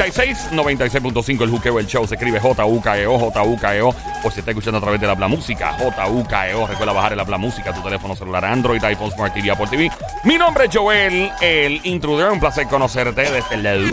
96, 96.5 el Juqueo, el show. Se escribe J-U-K-E-O, J-U-K-E-O. O si está escuchando a través de la Bla Música, J-U-K-E-O. Recuerda bajar el Bla Música, tu teléfono celular Android, iPhone, Smart TV, Apple TV. Mi nombre es Joel, el intruder. Un placer conocerte desde el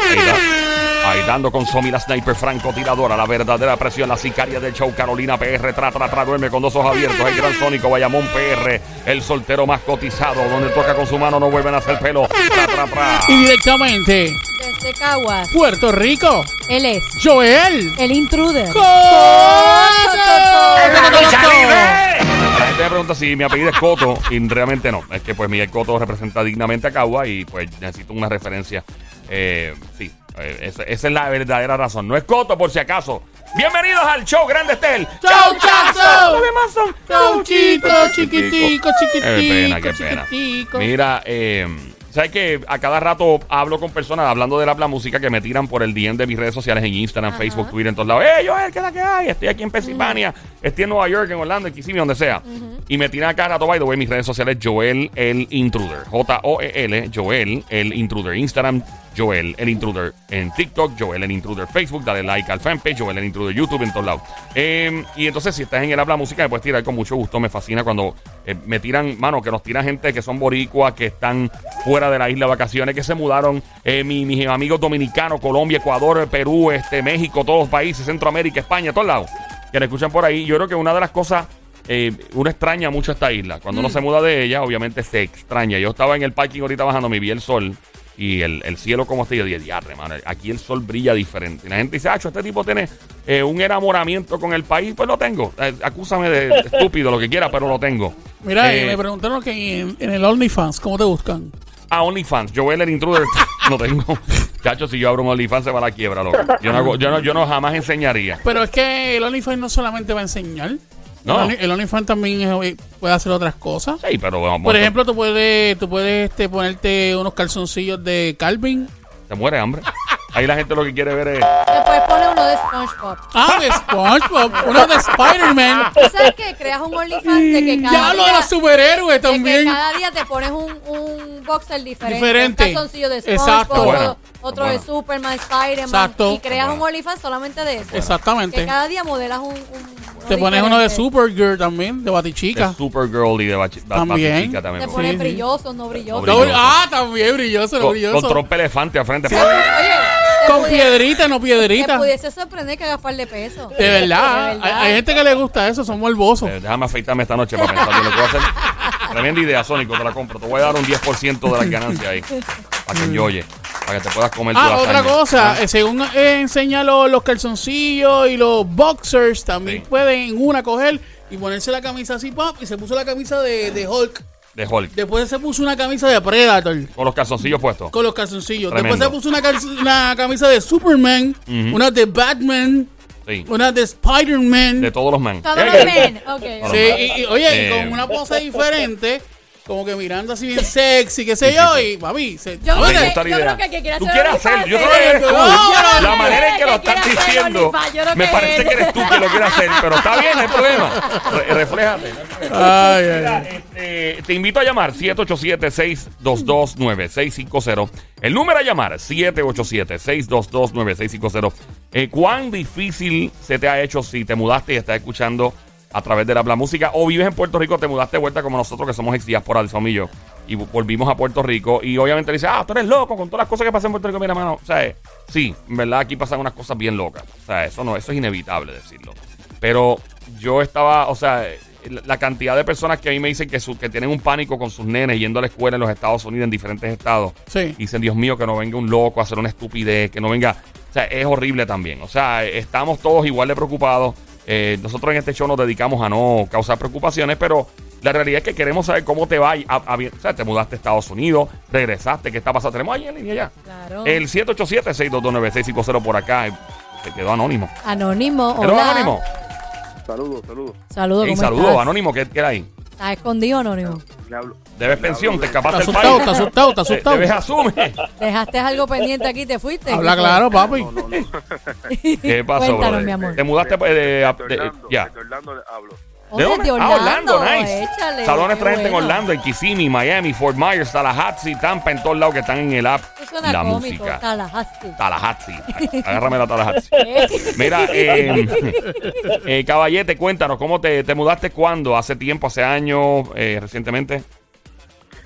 Ahí dando con Somi la sniper francotiradora, la verdadera presión, la sicaria del show Carolina PR, tra, tra, tra, duerme con dos ojos abiertos, el gran sónico Bayamón PR, el soltero más cotizado, donde toca con su mano no vuelven a hacer pelo, tra, tra, tra. Y directamente, Desde Caguas. Puerto Rico, Él es Joel. el intruder. La gente me pregunta si mi apellido es Coto y realmente no. Es que pues Miguel Coto representa dignamente a Cagua y pues necesito una referencia. Eh, sí, esa, esa es la verdadera razón. No es Coto por si acaso. Bienvenidos al show Grande Estel. ¡Chau, chazo! Los demás son Chau, chico, chiquitico, Qué pena, qué chiquitico, pena. chiquitico. Mira, eh, ¿sabes que A cada rato hablo con personas hablando de la, la música que me tiran por el DM de mis redes sociales en Instagram, Facebook, Twitter, en todos lados. ¡Eh, Joel, qué es la que hay! Estoy aquí en Pensilvania, estoy en Nueva York, en Orlando, en Kissimmee, donde sea. Y me tiran a cada rato, by the way, mis redes sociales, Joel el Intruder. J-O-E-L, Joel el Intruder. Instagram, Joel el Intruder. En TikTok, Joel el Intruder. Facebook, dale like al fanpage, Joel el Intruder. YouTube, en todos lados. Eh, y entonces, si estás en el Habla Música, me puedes tirar con mucho gusto. Me fascina cuando eh, me tiran, mano, que nos tiran gente que son boricuas, que están fuera de la isla de vacaciones, que se mudaron. eh, mi- mis amigos dominicanos, Colombia, Ecuador, Perú, este, México, todos los países, Centroamérica, España, todos lados. Que le escuchan por ahí. Yo creo que una de las cosas eh, uno extraña mucho esta isla. Cuando uno se muda de ella, obviamente se extraña. Yo estaba en el parking ahorita bajando, me vi el sol y el, el cielo como está. Y yo dije, mano, aquí el sol brilla diferente. Y la gente dice, Acho, este tipo tiene eh, un enamoramiento con el país. Pues lo tengo. Eh, acúsame de estúpido, lo que quiera, pero lo tengo. Mira, Eh, me preguntaron que en, en el OnlyFans, ¿cómo te buscan? A OnlyFans, Joel el Intruder, no tengo. Chacho, si yo abro un OnlyFans se va a la quiebra, loco. Yo no, hago- yo no, yo no jamás enseñaría. Pero es que el OnlyFans no solamente va a enseñar. No. El, Only- el OnlyFans también eh, puede hacer otras cosas. Sí, pero vamos. Por ejemplo, tú puedes, tú puedes este, ponerte unos calzoncillos de Calvin. Se muere hambre. Ahí la gente lo que quiere ver es. Te puedes poner uno de SpongeBob. Ah, de SpongeBob, uno de Spider-Man. ¿Tú sabes qué? Creas un OnlyFans de que cada Ya lo de día... los superhéroes de que también. cada día te pones un, un boxer diferente. Diferente. Un calzoncillo de Exacto. SpongeBob, Bueno, otro, de Superman, Spider-Man. Exacto. Y creas Bueno. un OnlyFans solamente de eso. Exactamente. Que cada día modelas un... un Te pones uno de. Supergirl también, de de Batichica. Supergirl y de Bachi- También. Batichica también. Te me pones sí. brilloso, no brilloso. No brilloso. Ah, también brilloso, Con, brilloso. con trompa elefante al frente. Oye, te Con pudi- piedrita, no Te piedrita. pudiese sorprender que hagas par de peso. De verdad. Hay, hay gente que le gusta eso, son morbosos. Eh, déjame afeitarme esta noche para pensar bien lo que voy a hacer. Tremenda idea, Sónico, te la compro. Te voy a dar un 10% de las ganancias ahí. Para que yo Para que te puedas comer tu Ah, otra lasaña. cosa, Ah, eh, según eh, enseña lo- los calzoncillos y los boxers, también Sí. pueden en una coger y ponerse la camisa así, pop, y se puso la camisa de, de Hulk. De Hulk. Después se puso una camisa de Predator. Con los calzoncillos puestos. Con los calzoncillos. Tremendo. Después se puso una, camisa de Superman, una de Batman, Sí. una de Spider-Man. De todos los man. Todos Eh, los que- men. Ok, Todos Sí, los y, y, oye, y Eh, con una pose diferente, como que mirando así bien sexy, qué sé yo, y papi, se, Yo a creo que- gusta la yo idea. creo que el que quiere Tú hacer quieres hacer, OnlyFans yo creo que eres tú. No, la manera en que lo estás hacer diciendo, me parece que eres tú que lo quieres hacer, pero está bien, no hay problema. Re- refléjate. Ay, ay, Mira, ay. este, te invito a llamar 787-622-9650. El número a llamar 787-622-9650. Eh, ¿Cuán difícil se te ha hecho si te mudaste y estás escuchando a través de la, música o vives en Puerto Rico, te mudaste de vuelta como nosotros que somos ex diáspora del y vo- volvimos a Puerto Rico y obviamente dices, ah, tú eres loco con todas las cosas que pasan en Puerto Rico, mira, mano, o sea, sí, en verdad aquí pasan unas cosas bien locas, o sea, eso no, eso es inevitable decirlo, pero yo estaba, o sea, la cantidad de personas que a mí me dicen que, su- que tienen un pánico con sus nenes yendo a la escuela en los Estados Unidos, en diferentes estados. Sí. Y dicen, Dios mío, que no venga un loco a hacer una estupidez, que no venga. O sea, es horrible también. O sea, estamos todos igual de preocupados. Eh, nosotros en este show nos dedicamos a no causar preocupaciones, pero la realidad es que queremos saber cómo te va. a- a- o sea, te mudaste a Estados Unidos, regresaste, ¿qué está pasando? Tenemos ahí en línea ya. Claro. El 787-622-9650 por acá. eh, Se quedó anónimo. Anónimo, ¿Quedó hola. anónimo? Saludos, saludos. Saludos, Ey, ¿cómo saludos, estás? anónimo, ¿qué qué era ahí? ¿Estás escondido, Anónimo? Le hablo. Debes pensión, te escapaste del asustado, país. está asustado, está Eh, asustado. Debes asume. ¿Dejaste algo pendiente aquí y te fuiste? Habla claro, papi. No, no, no. ¿Qué pasó, Cuéntanos, brother? mi amor. Te mudaste pues, de, Desde de- Orlando, ya. desde Orlando le hablo. Oh, desde Ah, Orlando, nice. échale, Saludos a nuestra gente en. Orlando, en Kissimmee, Miami, Fort Myers, Tallahassee, Tampa, en todos lados que están en el app. Eso suena la cómico. música. Tallahassee. Tallahassee. Agárrame la Tallahassee. ¿Qué? Mira, eh, eh, Caballete, cuéntanos, ¿cómo te, te mudaste cuándo? ¿Hace tiempo, hace años, eh, recientemente?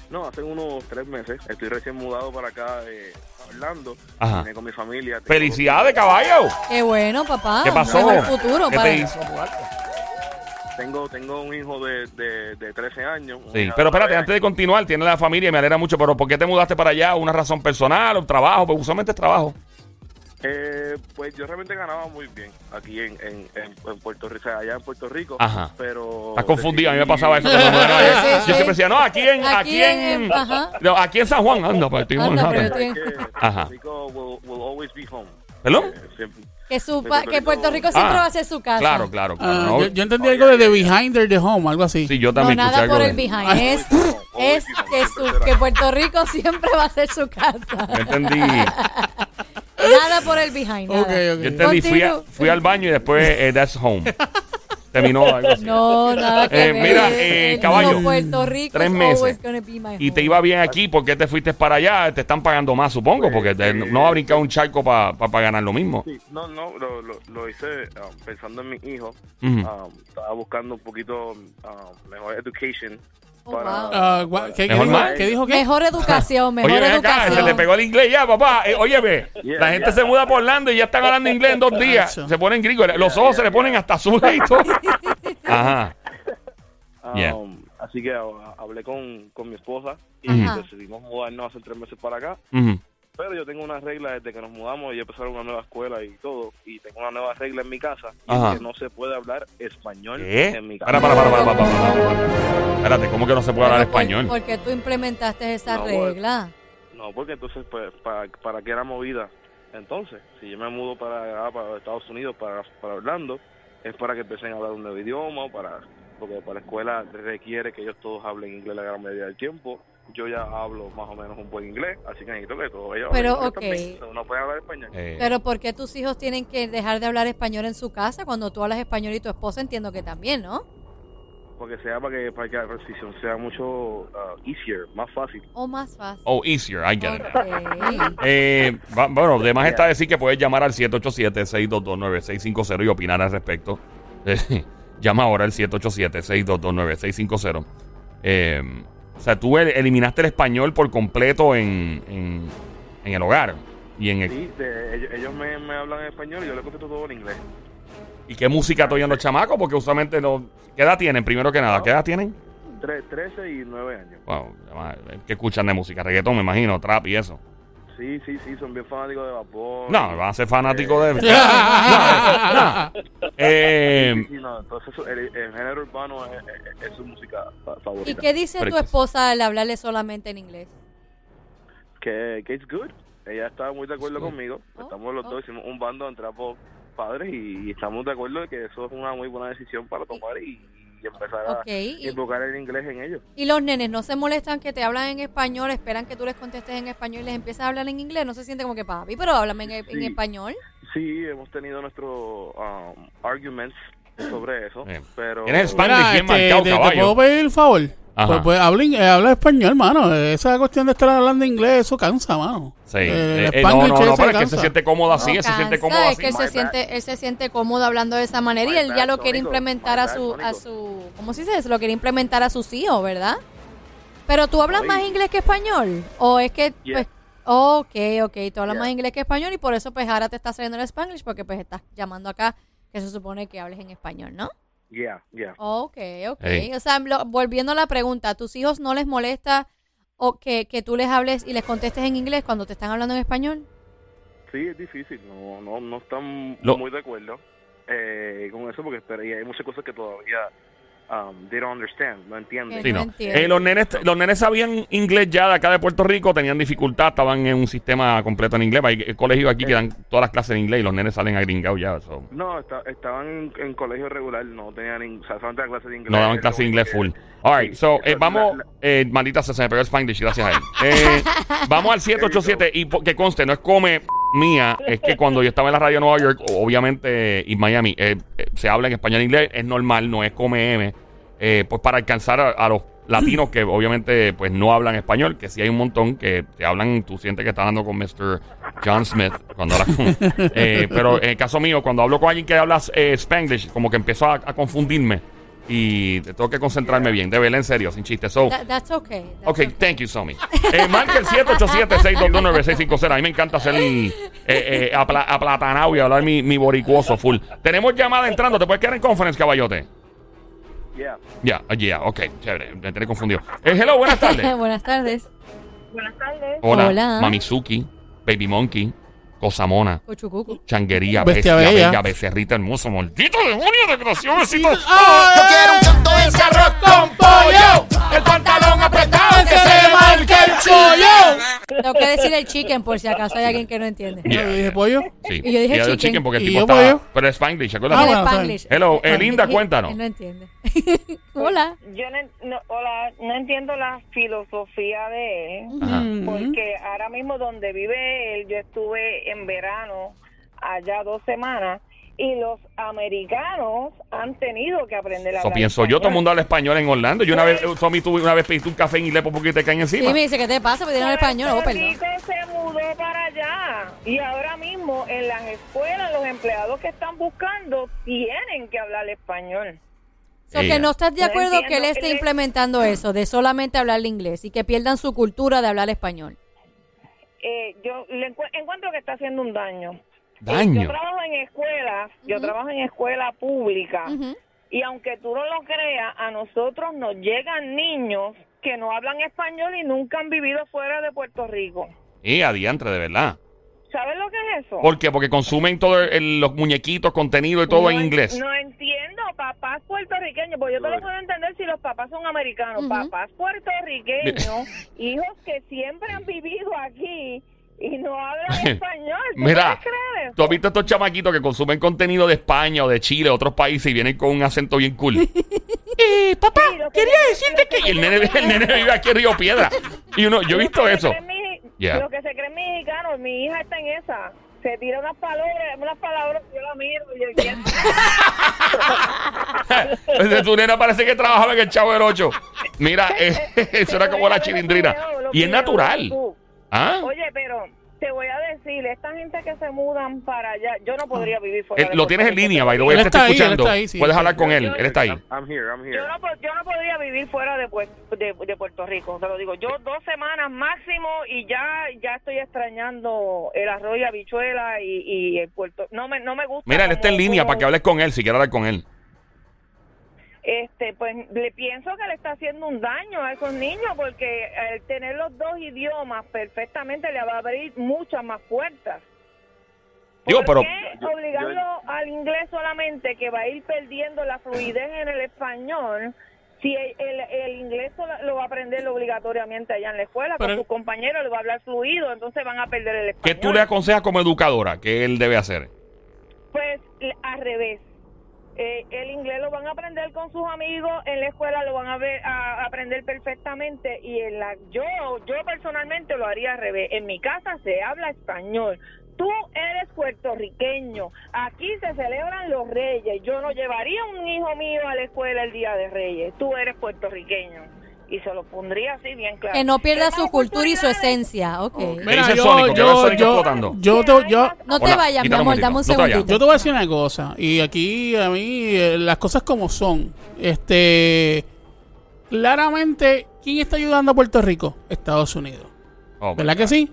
No, hace unos tres meses. Estoy recién mudado para acá de Orlando. Ajá. Vine con mi familia. ¡Felicidades, caballo! Qué bueno, papá. ¿Qué pasó? Mejor futuro ¿Qué para te hizo mudarte? Tengo, tengo un hijo de, de, de 13 años. Sí, pero espérate, antes de continuar, tiene la familia y me alegra mucho, pero ¿por qué te mudaste para allá? ¿Una razón personal, un trabajo? Pues usualmente es trabajo. Eh, pues yo realmente ganaba muy bien aquí en, en, en, en Puerto Rico, o sea, allá en Puerto Rico. Ajá. Pero. Estás confundido, a mí me pasaba eso. cuando me mudé allá. Sí, sí, Yo sí. siempre decía, no, aquí en, aquí, Aquí en, en- ajá. no, aquí en San Juan, anda, pues estoy en Anda, Manhattan. pero- Es que Ajá. Puerto Rico will, will always be home. ¿Perdón? Eh, siempre- Que, su De pa- Puerto que Puerto Rico. Siempre Ah, va a ser su casa. Claro, claro, claro. Ah, no, yo, yo entendí algo de The Behind the Home, algo así. sí, yo No, también escuché nada algo por de- el behind. Es, es que, su- que Puerto Rico siempre va a ser su casa. Yo entendí, Nada por el behind. Ok, nada. ok. yo entendí fui, a- fui al baño y después eh, that's home. Terminó algo así. No, nada que Eh, ver. mira, eh, El caballo, no Puerto Rico tres is meses. always gonna be my Y te home. iba bien aquí, ¿por qué te fuiste para allá? Te están pagando más, supongo, porque te- no va a brincar un charco para ganar lo mismo. Sí, no, no, lo, lo, lo hice um, pensando en mi hijo. Ujú. Um, estaba buscando un poquito um, mejor education. Para. Ah, gua- ¿qué, qué Mejor dijo, más. ¿Qué dijo qué? Mejor educación, mejor Oye, ven acá, educación. se te pegó el inglés ya, papá. Eh, óyeme, Yeah, la gente yeah. se muda por Orlando y ya están hablando inglés en dos días. Se ponen gringos. Los ojos se le ponen hasta azules y todo. Ajá. Um, Yeah. Así que uh, hablé con, con mi esposa y Ajá. decidimos mudarnos hace tres meses para acá. Ujú. Pero yo tengo una regla desde que nos mudamos y empezar una nueva escuela y todo. Y tengo una nueva regla en mi casa. Y Ajá. es que no se puede hablar español ¿Qué? en mi casa. Para, para, para, para, para, para, para. Espérate, ¿cómo que no se puede hablar Pero por- español? Porque tú implementaste esa No, bueno. regla. No, porque entonces, pues, para, para qué era movida. Entonces, si yo me mudo para, allá, para Estados Unidos, para, para Orlando, es para que empiecen a hablar un nuevo idioma, para porque para la escuela requiere que ellos todos hablen inglés la gran mayoría del tiempo. Yo ya hablo más o menos un buen inglés, así que necesito que todos ellos Pero, hablen ok. inglés también. No pueden hablar español. Eh, Pero ¿por qué tus hijos tienen que dejar de hablar español en su casa cuando tú hablas español y tu esposa entiendo que también, ¿no? Porque sea para que, para que la transición sea mucho uh, easier, más fácil. O más fácil. oh, easier, I get it. Ok. Eh, va- bueno, además está decir que puedes llamar al 787-622-9650 y opinar al respecto. Llama ahora al 787-622-9650. Eh, o sea, tú el- eliminaste el español por completo en, en, en el hogar. Y en el- Sí, de- ellos, me, me hablan en español y yo les contesto todo en inglés. ¿Y qué música estoy oyendo los chamacos? Porque usualmente no... ¿Qué edad tienen, primero que nada? ¿Qué edad tienen? Tre- 13 y 9 años. Wow, ¿qué escuchan de música? Reggaetón, me imagino, trap y eso. Sí, sí, sí, son bien fanáticos de vapor. No, van a ser fanáticos de... Ah, Eh, Sí, sí, no, entonces el, el género urbano es, es- es su música fa- ¿Y favorita. qué dice Pero tu es- esposa al hablarle solamente en inglés? Que, que it's good. Ella está muy de acuerdo Sí. conmigo. Oh, Estamos los oh. dos, hicimos un bando entre ambos padres y, y estamos de acuerdo de que eso es una muy buena decisión para tomar y, y empezar a Ok. ¿Y, invocar el inglés en ellos. y los nenes no se molestan que te hablan en español, esperan que tú les contestes en español y les empiezas a hablar en inglés? ¿No se siente como que papi, pero háblame en, en español? Sí, hemos tenido nuestros um, arguments sobre eso, Bien. pero... Mira, Spanish bien este, marcado, te, te caballo. puedo pedir el favor? Ajá. Pues, pues habla, eh, habla español, mano. Esa cuestión de estar hablando inglés, eso cansa, mano. Sí. Eh, Eh, el eh, no, no, no, pero es que se siente cómodo así, No él se siente cómodo es que él se siente, él se siente cómodo hablando de esa manera y él ya lo quiere implementar a bad, su, a su, ¿cómo se dice? Se lo quiere implementar a sus hijos, ¿verdad? Pero tú hablas más inglés que español, o es que, Yeah. pues, ok, ok, tú hablas Yeah. más inglés que español y por eso pues ahora te está saliendo el Spanglish porque pues estás llamando acá que se supone que hables en español, ¿no? Yeah, yeah. Ok, ok. Hey. O sea, lo- volviendo a la pregunta, ¿a tus hijos no les molesta o que, que tú les hables y les contestes en inglés cuando te están hablando en español? Sí, es difícil, no, no, no están Lo- muy de acuerdo eh, con eso porque pero, y hay muchas cosas que todavía um, they don't understand, no entienden. Sí, no. Eh, los, nenes, los nenes sabían inglés ya de acá de Puerto Rico, tenían dificultad, estaban en un sistema completo en inglés. Hay colegios aquí que dan todas las clases en inglés y los nenes salen agringados ya. so. No, está- estaban en, en colegio regular, no tenían, in- o sea, solamente la clase de inglés. No daban es clase de inglés full. que- All right, Sí, so, eh, vamos, la- la- eh, maldita sea, se me pegó el Spanglish, gracias a él. Eh, vamos al 787 y que conste, no es come mía es que cuando yo estaba en la radio de Nueva York, obviamente, y Miami, eh, eh, se habla en español e inglés, es normal, no es come M, eh, pues para alcanzar a, a los latinos que obviamente pues no hablan español, que sí hay un montón que te hablan, tú sientes que estás hablando con Mr. John Smith cuando hablas con... eh, pero en el caso mío, cuando hablo con alguien que habla eh, Spanglish, como que empiezo a, a confundirme y tengo que concentrarme bien, de verdad, en serio, sin chiste. So, That- that's okay. that's Ok, thank you, Somi. Eh, marca el 787-622-9650. A mí me encanta hacer eh, eh, apla- aplatanado y hablar mi, mi boricuoso full. Tenemos llamada entrando. ¿Te puedes quedar en conference, caballote? Yeah. Ya, ya, ok, chévere. Me tenés confundido. Eh, hello, buenas tardes. Buenas tardes. Buenas tardes. Hola, Hola. Mamizuki, Baby Monkey, Cosamona. Changuería, Bestia Bestia, Bella. Bella, Becerrita Hermoso, maldito demonio, desgraciado, besito. Yo quiero un canto de arroz con pollo. El pantalón apretado Que se marque el chollo. Tengo que decir el chicken por si acaso hay alguien que no entiende. Yeah. Yo dije pollo. Sí. Y yo dije chicken. porque el tipo pollo. Pero es Spanglish, Ah, acuérdate. Ah, bueno, está Spanglish. Hello, eh, Linda, cuéntanos. Él no entiende. Hola. Yo no, no- hola, no entiendo la filosofía de él, Ajá. porque ahora mismo donde vive él, yo estuve en verano allá dos semanas y los americanos han tenido que aprender a Eso hablar pienso yo, todo el español. mundo habla español en Orlando. Yo una vez, eh, Tommy, tuve una vez pediste un café en inglés porque te caen Sí, encima. me dice, ¿qué te pasa? Porque tiene español. Oh, perdón. Se mudó para allá y ahora mismo en las escuelas los empleados que están buscando tienen que hablar español. So que no estás de acuerdo que él esté implementando eso, de solamente hablar inglés y que pierdan su cultura de hablar español. Eh, yo le encu- encuentro que está haciendo un daño. Daño. Yo trabajo en escuelas, yo trabajo en escuela pública Ujú. y aunque tú no lo creas, a nosotros nos llegan niños que no hablan español y nunca han vivido fuera de Puerto Rico. Y adiantre, de verdad. ¿Sabes lo que es eso? ¿Por qué? Porque consumen todos los muñequitos, contenido y todo no, en inglés. No entiendo, papás puertorriqueños, porque yo te lo puedo entender si los papás son americanos, papás puertorriqueños, hijos que siempre han vivido aquí y no hablan español. ¿Tú Mira, eso? ¿tú has visto estos chamaquitos que consumen contenido de España o de Chile, otros países y vienen con un acento bien cool? eh, papá, Sí, lo que- quería decirte que... Y el nene, el nene vive aquí en Río Piedra. Y uno, yo he visto eso. Yeah. Lo que se creen mexicanos, mi hija está en esa. Se tira unas palabras, unas palabras, yo la miro y yo entiendo. Desde tu nena parece que trabajaba en el Chavo del 8. Mira, eh, eso era como la chilindrina. Y es natural. ¿Ah? Oye, pero te voy a decir, esta gente que se mudan para allá, yo no podría vivir fuera Eh, de lo Puerto tienes en Rico. línea, by the way, Él te está está ahí, él escuchando. está ahí, sí. Puedes hablar con él, él está ahí. I'm, I'm here, I'm here. Yo no, po- yo no podría vivir fuera de, Puer- de, de Puerto Rico, te lo digo. Yo dos semanas máximo y ya ya estoy extrañando el arroz y habichuela y, y el puerto. No me, no me gusta. Mira, él está en como- línea como- para que hables con él, si quieres hablar con él. Este, pues le pienso que le está haciendo un daño a esos niños porque el tener los dos idiomas perfectamente le va a abrir muchas más puertas. Digo, ¿Por pero- qué obligarlo al inglés solamente que va a ir perdiendo la fluidez en el español? Si el, el- el inglés lo va a aprender obligatoriamente allá en la escuela, Pero- con sus compañeros le va a hablar fluido, entonces van a perder el ¿Qué español. tú le aconsejas como educadora que él debe hacer? Pues al revés. Eh, el inglés lo van a aprender con sus amigos, en la escuela lo van a, ver, a aprender perfectamente y en la yo yo personalmente lo haría al revés. En mi casa se habla español. Tú eres puertorriqueño. Aquí se celebran los reyes. Yo no llevaría un hijo mío a la escuela el día de reyes. Tú eres puertorriqueño. Y se lo pondría así bien claro. Que no pierda ¿Qué su cultura y su esencia. Ok. Mira, dice yo, yo, yo, yo, te- yo, No te vayas, mi amor, dame un segundito. yo te voy a decir una cosa. Y aquí a mí eh, las cosas como son. Este, claramente, ¿quién está ayudando a Puerto Rico? Estados Unidos. Oh, ¿Verdad que sí?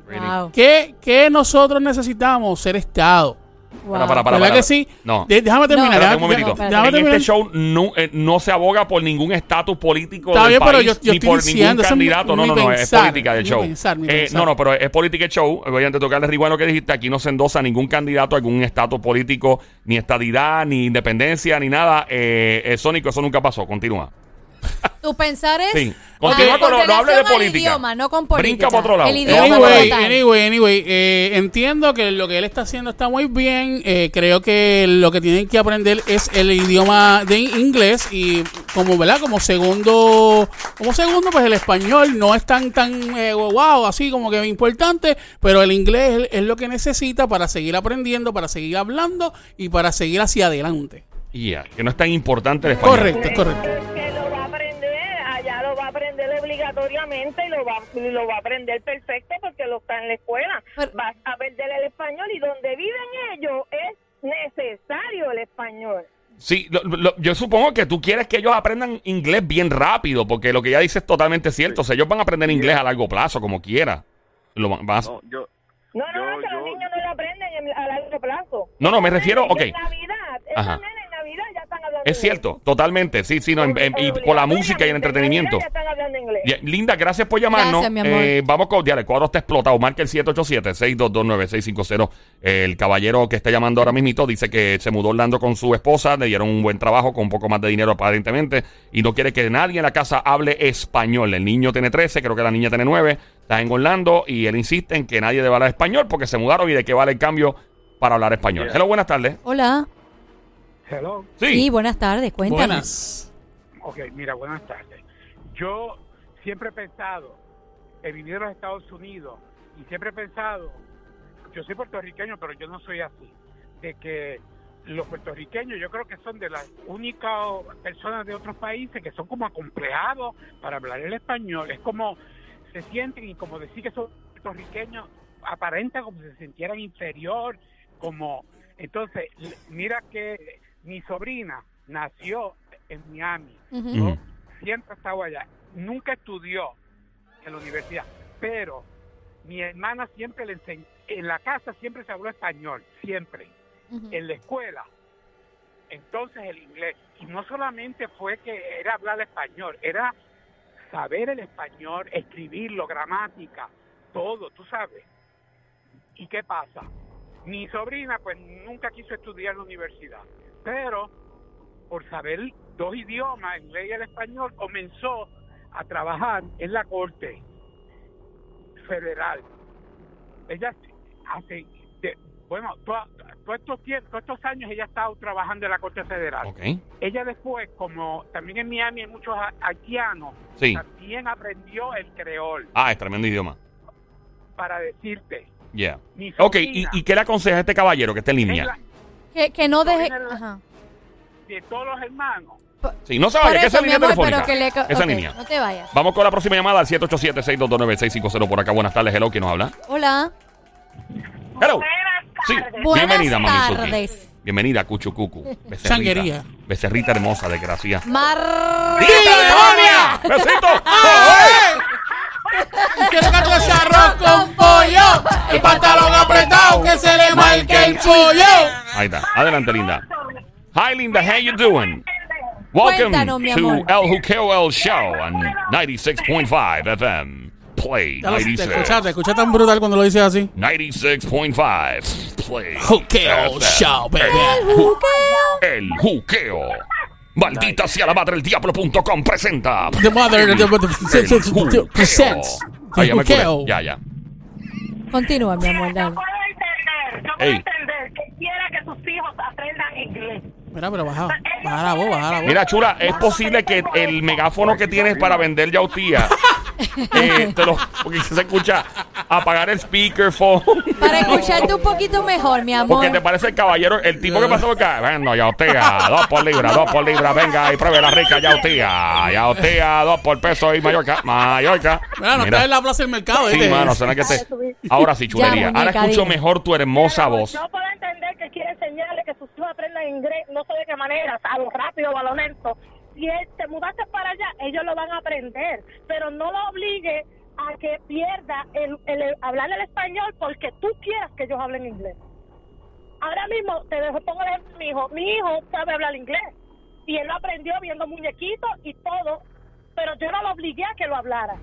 ¿Qué, qué nosotros necesitamos? Ser Estado. Wow. Para, para, para, ¿Verdad para. que sí? No. De- déjame terminar. Déjame- un momentito. espérate. déjame en terminar. este show no, eh, no se aboga por ningún estatus político Está del bien, pero país, yo- yo ni estoy por diciendo, ningún mi- candidato. no, mi no, no, es política del show. pensar, Eh, pensar. no, no, pero es política del show. Voy a tocarle rewind lo que dijiste. Aquí no se endosa ningún candidato, algún estatus político, ni estadidad, ni independencia, ni nada. Eh, eh, Sónico, eso nunca pasó. Continúa. Tu pensar es. Sí. Continúa con lo- no hable de política. idioma, no con política. Brinca para otro lado. El idioma Anyway, como tal. anyway, anyway, eh, entiendo que lo que él está haciendo está muy bien. eh, creo que lo que tienen que aprender es el idioma de inglés y como, ¿verdad? Como segundo, como segundo, pues el español no es tan, tan, eh, wow, así como que importante, pero el inglés es, es lo que necesita para seguir aprendiendo, para seguir hablando y para seguir hacia adelante. Ya, que no es tan importante el español. Correcto, correcto. Obligatoriamente y lo va, lo va a aprender perfecto porque lo está en la escuela. Pero- va a perder el español y donde viven ellos es necesario el español. Sí, lo- lo- yo supongo que tú quieres que ellos aprendan inglés bien rápido, porque lo que ella dice es totalmente cierto. O sea, ellos van a aprender inglés a largo plazo, como quiera. Lo van- van a- No, yo, No, no, Yo- no, que los niños no lo aprenden en- a largo plazo. No, no, me refiero- ok. En Navidad, Es inglés. cierto, totalmente. Sí, sí, no, en- en- y con la música y el entretenimiento. Ya están hablando inglés. Ya, Linda, gracias por llamarnos. Gracias, mi amor. Eh, vamos con, ya, el cuadro está explotado. Marca el 787-622-9650. El caballero que está llamando ahora mismito dice que se mudó a Orlando con su esposa, le dieron un buen trabajo con un poco más de dinero aparentemente y no quiere que nadie en la casa hable español. El niño tiene 13, creo que la niña tiene 9, está en Orlando y él insiste en que nadie debe hablar español porque se mudaron y de qué vale el cambio para hablar español. Hello, buenas tardes. Hola. Hello. Sí. Sí, buenas tardes. Cuéntame. Buenas. Ok, mira, buenas tardes. Yo siempre he pensado, he vivido en los Estados Unidos y siempre he pensado, yo soy puertorriqueño, pero yo no soy así, de que los puertorriqueños yo creo que son de las únicas personas de otros países que son como acomplejados para hablar el español. Es como se sienten y como decir que son puertorriqueños aparenta como si se sintieran inferior, como entonces mira que mi sobrina nació en Miami. Ujú. siempre ha estado allá, nunca estudió en la universidad, pero mi hermana siempre le enseñó, en la casa siempre se habló español, siempre, en la escuela, entonces el inglés, y no solamente fue que era hablar español, era saber el español, escribirlo, gramática, todo, tú sabes. ¿Y qué pasa? Mi sobrina pues nunca quiso estudiar en la universidad, pero por saber dos idiomas, el inglés y el español, comenzó a trabajar en la corte federal. Ella hace, de- bueno, todos estos, tie- todos estos años ella ha estado trabajando en la corte federal. Ella después, como también en Miami hay muchos ha- haitianos, Sí. también aprendió el creol Ah, es tremendo idioma. para decirte. Yeah. Mi Ok, ¿y, ¿y qué le aconseja a este caballero que está en línea? la- Que, que no deje. Ajá. de todos los hermanos. Sí, no se vaya, que esa línea amor, telefónica. pero que le. Esa ok, línea. No te vayas. Vamos con la próxima llamada al 787-622-9650 por acá. Buenas tardes, hello, ¿quién nos habla? Hola. Hello. Sí, Buenas bienvenida, mami tardes. Bienvenida, Cuchu Cucu. Becerrita. Changuería. Becerrita hermosa, desgracia. Mar. ¡Demonia! ¡Besito! Quiero que ese arroz con pollo, el pantalón apretado, que se le marque el pollo. Ahí está. Adelante, Linda. Hi, Linda. How you doing? Welcome to. El Juqueo El Show on 96.5 FM. Play Ya lo- Te 96. escuchas, te escuchas tan brutal cuando lo dices así. 96.5 Play. Juqueo. Show, baby. El Juqueo. Maldita sea la madre el diablo.com presenta. The mother the, the, the, El the, the, presents. Juqueo. Ya, ya. Continúa, mi amor, dale. Ey. Aprendan inglés. Mira, pero baja, baja la voz, baja la voz. Mira, chula, es posible que el megáfono que tienes para vender yautía, eh, te lo, porque se escucha apagar el speakerphone. Para escucharte un poquito mejor, mi amor. Porque te parece el caballero, el tipo que pasó por acá. Bueno, yautía, dos por libra, dos por libra, venga y pruebe la rica yautía. Yautía, dos por peso y Mallorca, Mallorca. Mira, no estás en la plaza del mercado, Sí, mano, suena que te... Ahora sí, chulería. Ya, Ahora escucho mejor tu hermosa voz. Yo puedo entender que quiere enseñarle que aprendan inglés, no sé de qué manera, a lo rápido o a lo lento. Si él, te mudaste para allá, ellos lo van a aprender, pero no lo obligue a que pierda el, el hablar el español porque tú quieras que ellos hablen inglés. Ahora mismo, te dejo, pongo el ejemplo de mi hijo. Mi hijo sabe hablar inglés y él lo aprendió viendo muñequitos y todo, pero yo no lo obligué a que lo hablara.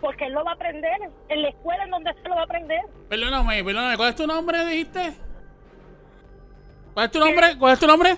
Porque él lo va a aprender en la escuela en donde se lo va a aprender. Perdóname, perdóname, ¿cuál es tu nombre, dijiste? ¿Cuál es tu nombre? ¿Cuál es tu nombre?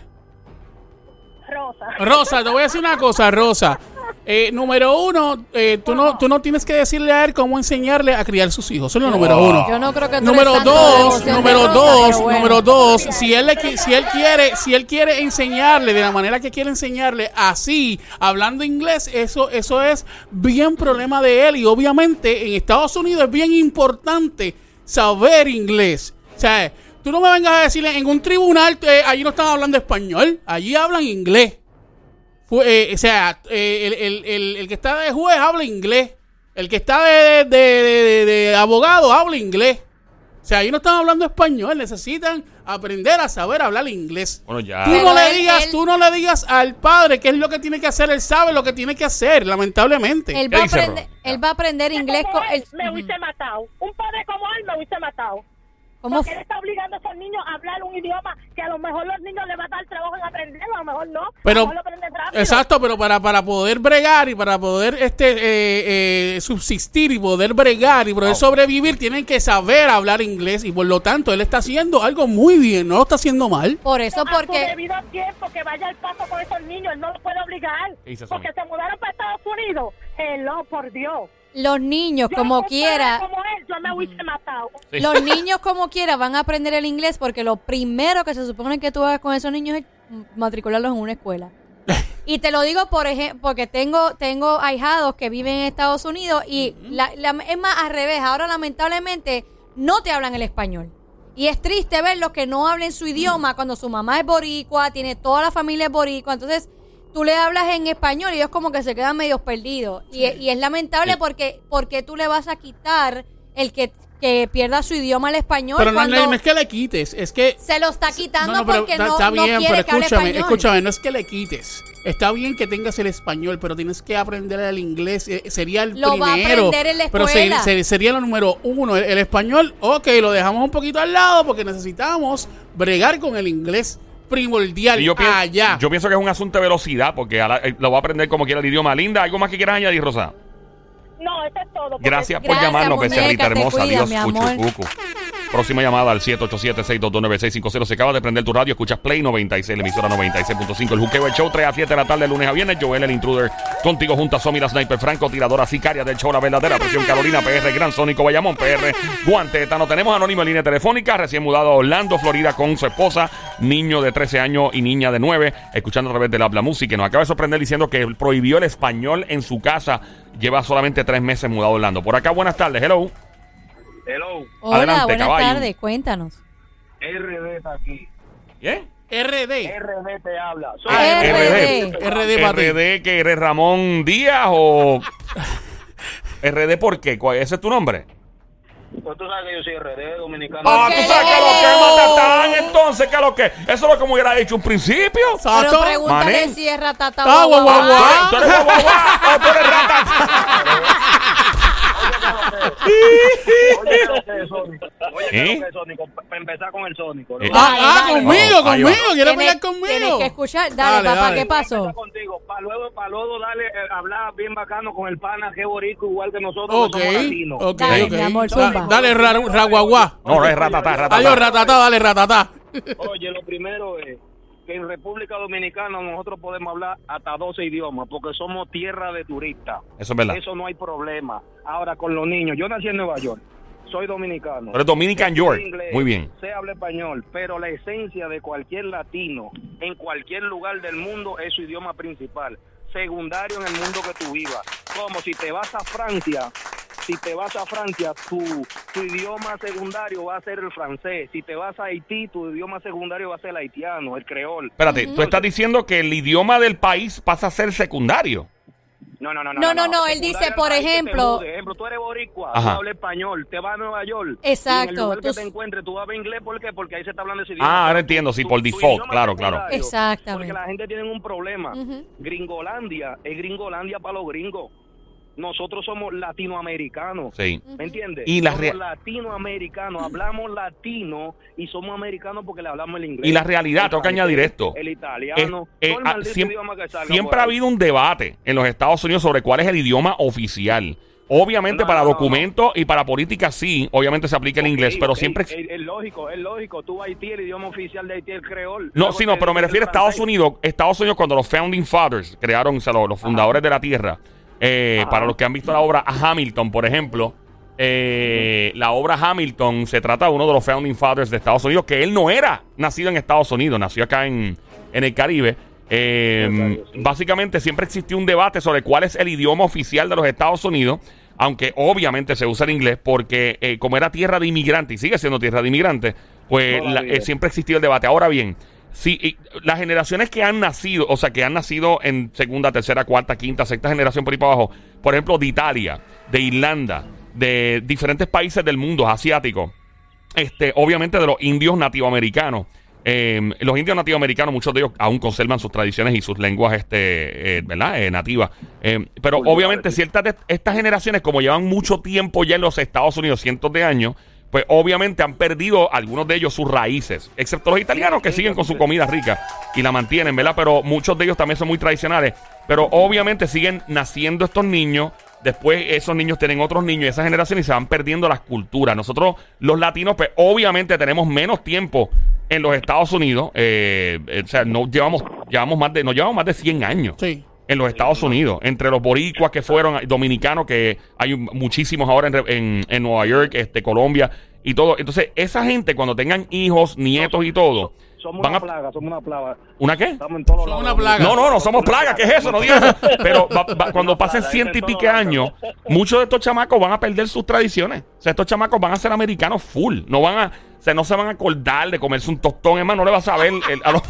Rosa. Rosa, te voy a decir una cosa, Rosa. Eh, número uno, eh, tú, no, tú no tienes que decirle a él cómo enseñarle a criar sus hijos. Eso es lo número uno. Yo no creo que tú Número eres dos, número rosa, dos, bueno. número dos. Si él, le si él quiere, si él quiere enseñarle de la manera que quiere enseñarle así, hablando inglés, eso, eso es bien problema de él. Y obviamente en Estados Unidos es bien importante saber inglés. O sea, tú no me vengas a decirle en un tribunal, eh, allí no están hablando español, allí hablan inglés. Fue, eh, o sea, eh, el, el- el- el que está de juez habla inglés. El que está de, de- de- de- de abogado habla inglés. O sea, ahí no están hablando español. Necesitan aprender a saber hablar inglés. Bueno, ya. Tú Pero no le él- digas, él- tú no le digas al padre qué es lo que tiene que hacer. Él sabe lo que tiene que hacer, lamentablemente. Él ¿Qué va, a aprender, él va a aprender inglés. Como con él, el- me hubiese matado. Un padre como él me hubiese matado. ¿Cómo Porque él está obligando a esos niños a hablar un idioma que a lo mejor los niños les va a dar trabajo en aprenderlo, a lo mejor no. a Pero, lo mejor lo exacto, pero para, para poder bregar y para poder este eh, eh, subsistir y poder bregar y poder sobrevivir, tienen que saber hablar inglés y por lo tanto él está haciendo algo muy bien, no lo está haciendo mal. Por eso, a su porque debido tiempo que vaya al paso con esos niños, él no lo puede obligar. ¿Qué dice porque se mudaron para Estados Unidos. Hello, por Dios. los niños, Yo, como quiera, Como él, yo me hubiese matado. Sí. los niños como quiera van a aprender el inglés porque lo primero que se supone que tú hagas con esos niños es matricularlos en una escuela. Y te lo digo por ejemplo, porque tengo tengo ahijados que viven en Estados Unidos y la- la- es más al revés. Ahora lamentablemente no te hablan el español. Y es triste ver los que no hablen su idioma cuando su mamá es boricua, tiene toda la familia es boricua. Entonces tú le hablas en español y ellos como que se quedan medios perdidos. Y, y es lamentable Sí. porque, porque tú le vas a quitar el que, que pierda su idioma al español Pero no, cuando no es que le quites, es que se lo está quitando No, no, pero porque está, no, está bien, quiere pero que hable escúchame, español. escúchame, no es que le quites. Está bien que tengas el español, pero tienes que aprender el inglés. eh, sería el Lo va a primero. aprender en la pero se- sería lo número uno. El, el español, ok, lo dejamos un poquito al lado porque necesitamos bregar con el inglés primordial yo, allá. yo pienso que es un asunto de velocidad porque a la- eh, lo va a aprender como quiera el idioma. Linda, ¿algo más que quieras añadir, Rosa? No, eso es todo. Gracias por Gracias, llamarnos, muñeca, becerrita hermosa. cuida, Dios, cuchu, cucu. Próxima llamada al 787-622-9650. Se acaba de prender tu radio. Escuchas Play 96, la emisora 96.5. El Juqueo, el show 3 a 7 de la tarde, lunes a viernes. Joel, el intruder. Contigo junto a Somi, la sniper franco, tiradora sicaria del show, la verdadera presión. Carolina, PR, Gran Sónico, Bayamón, PR, Guante, Tano. Tenemos anónimo en línea telefónica. Recién mudado a Orlando, Florida, con su esposa, niño de 13 años y niña de 9. Escuchando a través de la Habla. Que nos acaba de sorprender diciendo que prohibió el español en su casa. Lleva solamente tres meses mudado a Orlando. Por acá, buenas tardes. Hello. Hello, Hola, Adelante, buenas caballo. tardes, cuéntanos. RD está aquí. ¿Bien? RD. RD te habla. Soy Ah, RD. RD para ti. RD que eres Ramón Díaz o RD por qué? ¿Cuál- ¿Ese es tu nombre? Pues tú sabes que yo soy RD dominicano. Ah, qué tú sabes que lo que matatán entonces, que lo que eso es lo que me hubiera dicho un principio. Pero Exacto. pregúntale Mané. si es ratata Ah, guau, guau, guau. Ah, tú eres guau, guau, guau, tú eres ratatán. Oye, lo que es Sónico. Oye, ¿Eh? lo que es Sónico. Para empezar con el Sónico. Eh. Ah, ah, Dale, conmigo, dale. Conmigo. ¿Quieres Tienes- pelear conmigo? Tienes que escuchar. Dale, Dale, papá, dale. ¿qué pasó? contigo, para luego, para luego darle, eh, hablar bien bacano con el pana que borico, igual que nosotros Ok, que somos latinos. ok, Dale, ok. mi amor, Da- zumba. Dale, ra, raguaguá. No, no es ratatá, ratatá. Adiós, ratatá, dale, ratatá. Oye, lo primero es que en República Dominicana nosotros podemos hablar hasta 12 idiomas porque somos tierra de turistas. Eso es verdad. Eso no hay problema. Ahora con los niños, yo nací en Nueva York, soy dominicano. Eres Dominican York. Inglés, Muy bien. Sé habla español, pero la esencia de cualquier latino en cualquier lugar del mundo es su idioma principal. Secundario en el mundo que tú vivas. Como si te vas a Francia, si te vas a Francia, tu, tu idioma secundario va a ser el francés. Si te vas a Haití, tu idioma secundario va a ser el haitiano, el creol. Espérate, tú estás diciendo que el idioma del país pasa a ser secundario. No, no, no, no. No, no, no, él dice, por ejemplo- mude. ejemplo, tú eres boricua, Ajá. tú hablas español, te vas a Nueva York. Exacto, Y en el lugar tú- que te encuentres, tú hablas inglés, ¿por qué? Porque ahí se está hablando ese idioma. Ah, ahora entiendo, sí, tu- por default, claro, claro. Exactamente. Porque la gente tiene un problema. Gringolandia es gringolandia para los gringos. Nosotros somos latinoamericanos. Sí. ¿Me entiendes? Y la somos latinoamericanos, hablamos latino y somos americanos porque le hablamos el inglés. Y la realidad, El tengo que francés, añadir esto. El Eh, italiano. eh, todo el ah, maldito siem- idioma que salga siempre ha habido un debate en los Estados Unidos sobre cuál es el idioma oficial. Obviamente No, para no, no, documentos y para política sí, obviamente se aplica el inglés, pero siempre... Es, es lógico, es lógico. Tú Haití, el idioma oficial de Haití es el creol. No, sí, no, pero me refiero a Estados. Unidos. Estados Unidos, cuando los Founding Fathers crearon, o sea, los, los fundadores de la Tierra, eh, para los que han visto la obra Hamilton, por ejemplo, eh, la obra Hamilton se trata de uno de los Founding Fathers de Estados Unidos, que él no era nacido en Estados Unidos, nació acá en, en el Caribe. Eh. Básicamente siempre existió un debate sobre cuál es el idioma oficial de los Estados Unidos, aunque obviamente se usa el inglés, porque eh, como era tierra de inmigrantes y sigue siendo tierra de inmigrantes, pues la- siempre existió el debate. Ahora bien, si y las generaciones que han nacido, o sea, que han nacido en segunda, tercera, cuarta, quinta, sexta generación por ahí para abajo, por ejemplo, de Italia, de Irlanda, de diferentes países del mundo asiáticos, este, obviamente de los indios nativoamericanos. Eh, los indios nativoamericanos, muchos de ellos aún conservan sus tradiciones y sus lenguas, este, eh, ¿verdad? Eh, nativas. Eh, pero obviamente sí. ciertas de estas generaciones, como llevan mucho tiempo ya en los Estados Unidos, cientos de años, pues obviamente han perdido algunos de ellos sus raíces, excepto los italianos que siguen con su comida rica y la mantienen, ¿verdad? Pero muchos de ellos también son muy tradicionales. Pero obviamente siguen naciendo estos niños. Después esos niños tienen otros niños y esa generación y se van perdiendo las culturas. Nosotros, los latinos, pues obviamente tenemos menos tiempo en los Estados Unidos. eh, eh, o sea, no llevamos, llevamos más de, no llevamos más de 100 años Sí. En los Estados Unidos, entre los boricuas que fueron, dominicanos, que hay muchísimos ahora en, en- en Nueva York, este, Colombia y todo. Entonces, esa gente cuando tengan hijos, nietos y todo, Somos van una a... plaga, somos una plaga. ¿Una qué? Estamos en todos Somos lados. una plaga. No, no, no somos plagas, ¿qué es eso? No digas eso. Pero va- va- cuando pasen plaga, ciento y pique años, muchos de estos chamacos van a perder sus tradiciones. O sea, estos chamacos van a ser americanos full. No van a, sea, no se van a acordar de comerse un tostón, hermano, no le vas a saber. el- a o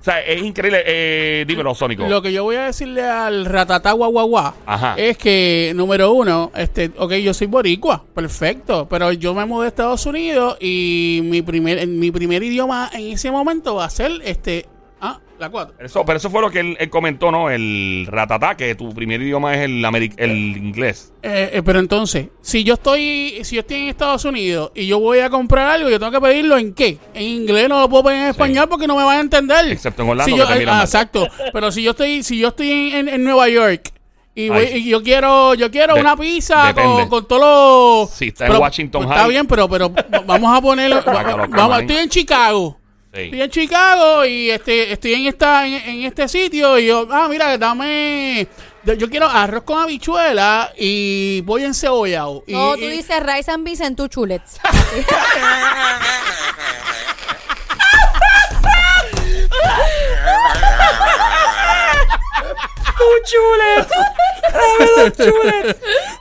sea, es increíble. Eh, dímelo, Sónico. Lo que yo voy a decirle al ratatá guaguaguá es que, número uno, este, ok, yo soy boricua, perfecto, pero yo me mudé a Estados Unidos y mi primer, mi primer idioma en ese momento va a ser, este, ah, la cuatro. Eso, pero eso fue lo que él, él comentó, ¿no? El ratatá, que tu primer idioma es el, ameri- el inglés. Eh, eh, pero entonces, si yo estoy, si yo estoy en Estados Unidos y yo voy a comprar algo, yo tengo que pedirlo en qué? En inglés no lo puedo pedir en español porque no me van a entender. Excepto en Orlando, Si que yo- te miran ah, mal. exacto. Pero si yo estoy, si yo estoy en, en- en Nueva York y, voy- Ay. y yo quiero, yo quiero De- una pizza con, con todos los. Si está en Washington Está High. bien, pero, pero vamos a ponerlo. Vamos, estoy en Chicago. Sí. Estoy en Chicago y este, estoy en esta, en, en este sitio y yo, ah, mira, dame, yo quiero arroz con habichuela y pollo encebollado. Y, No, tú y- dices rice and beans en tu chulets.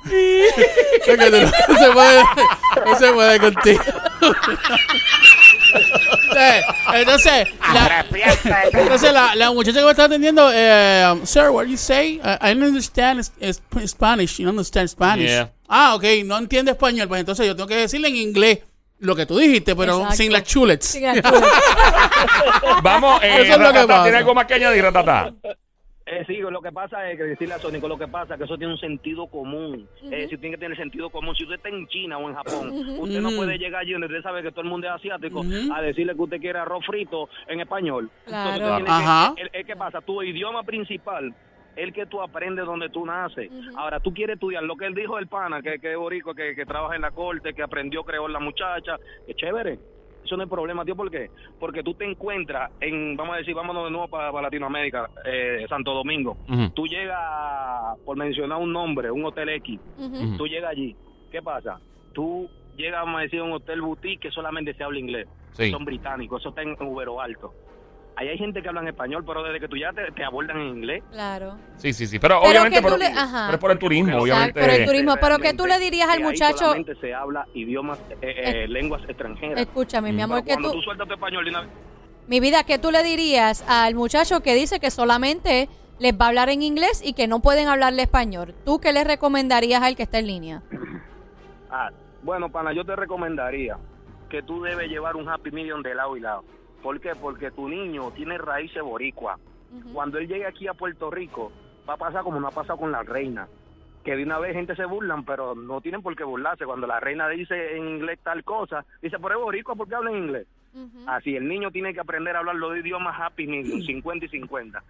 Es que tú no, no se puede, no se puede contigo. Eh, Entonces, la, entonces la, la muchacha que me está atendiendo, eh, um, sir, what do you say? Uh, I don't understand Spanish. You don't understand Spanish. Yeah. Ah, ok, no entiende español. Pues entonces yo tengo que decirle en inglés lo que tú dijiste, pero Exacto. sin las chulets. Sí, las chulets. Vamos, eh, Eso es lo que pasa. ¿tiene algo más que añadir, Ratatá? Eh, sí, lo que pasa es que decirle a Sónico, lo que pasa es que eso tiene un sentido común. Eh, si tiene que tener sentido común. Si usted está en China o en Japón, usted no puede llegar allí donde usted sabe que todo el mundo es asiático a decirle que usted quiere arroz frito en español. Claro. Entonces, tiene que- Ajá. el- el- ¿Qué pasa? Tu idioma principal el que tú aprendes donde tú naces. Ahora, tú quieres estudiar lo que él dijo el pana, que, que es borico, que, que trabaja en la corte, que aprendió, creó la muchacha, que chévere. Eso no es problema, tío, ¿por qué? Porque tú te encuentras en, vamos a decir, vámonos de nuevo para, Latinoamérica, eh, Santo Domingo. Ujú. Tú llegas, por mencionar un nombre, un hotel X, Ujú. tú llegas allí. ¿Qué pasa? Tú llegas, vamos a decir, a un hotel boutique que solamente se habla inglés. Sí. Son británicos, eso está en Ubero Alto. Ahí hay gente que habla en español, pero desde que tú ya te, te abordan en inglés. Claro. Sí, sí, sí. Pero, Pero obviamente, pero, le- ajá. pero es por el turismo, Exacto, obviamente. por el turismo. pero que tú le dirías al muchacho- solamente se habla idiomas, eh, eh, lenguas extranjeras. Escúchame, mi Pero amor, que cuando tú, tú sueltas tu español, una- mi vida, ¿qué tú le dirías al muchacho que dice que solamente les va a hablar en inglés y que no pueden hablarle español? ¿Tú qué le recomendarías al que está en línea? Ah, bueno, pana, yo te recomendaría que tú debes llevar un happy medium de lado y lado. ¿Por qué? Porque tu niño tiene raíces boricua. Cuando él llegue aquí a Puerto Rico, va a pasar como no ha pasado con la reina. Que de una vez gente se burlan, pero no tienen por qué burlarse. Cuando la reina dice en inglés tal cosa, dice, pero es boricua, ¿por qué habla en inglés? Así, el niño tiene que aprender a hablar los idiomas happy medium, 50 y 50.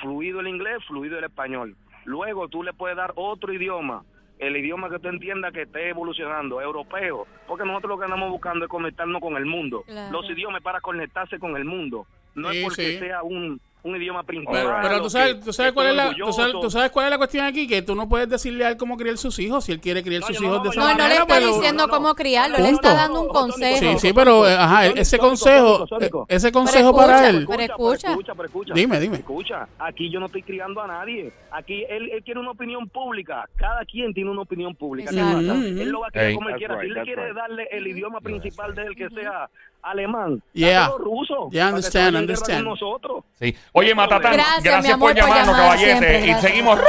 Fluido el inglés, fluido el español. Luego tú le puedes dar otro idioma, el idioma que tú entiendas que esté evolucionando, europeo, porque nosotros lo que andamos buscando es conectarnos con el mundo. Claro. Los idiomas para conectarse con el mundo, no Sí, es porque sí. sea un, un idioma principal. Pero, pero tú sabes, tú sabes cuál es la, tú sabes, tú sabes cuál es la cuestión aquí, que tú no puedes decirle a él cómo criar sus hijos. Si él quiere criar No, sus no, hijos de no, esa No, no le manera, está diciendo no, no. cómo criarlo, le está dando un consejo. Sí, sí, pero eh, ajá, ese consejo, eh, ese consejo para él. pero Escucha, pero. Dime, dime. Escucha, aquí yo no estoy criando a nadie. Aquí él, él quiere una opinión pública. Cada quien tiene una opinión pública. Él lo va a Ey. como él quiera. Si él quiere darle el idioma principal de él que sea alemán, Yeah. ruso. Yeah, understand, understand. nosotros. Sí. Oye, Matatán, Gracias, gracias, mi amor, por llamarnos, llamar caballete. siempre, y seguimos.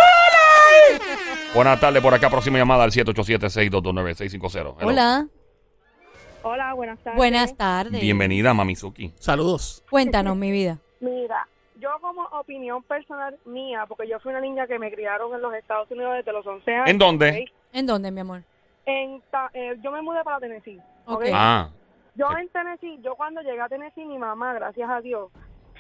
Buenas tardes, por acá, próxima llamada al 787-622-9650. Hello. Hola, Hola, buenas tardes. buenas tardes. Bienvenida, Mamizuki. Saludos. Cuéntanos, mi vida. Mira, yo como opinión personal mía, porque yo fui una niña que me criaron en los Estados Unidos desde los 11 años. ¿En dónde? ¿En dónde, mi amor? En ta- eh, yo me mudé para Tennessee. ¿ok? Ok. Ah, Yo en Tennessee, yo cuando llegué a Tennessee, mi mamá, gracias a Dios,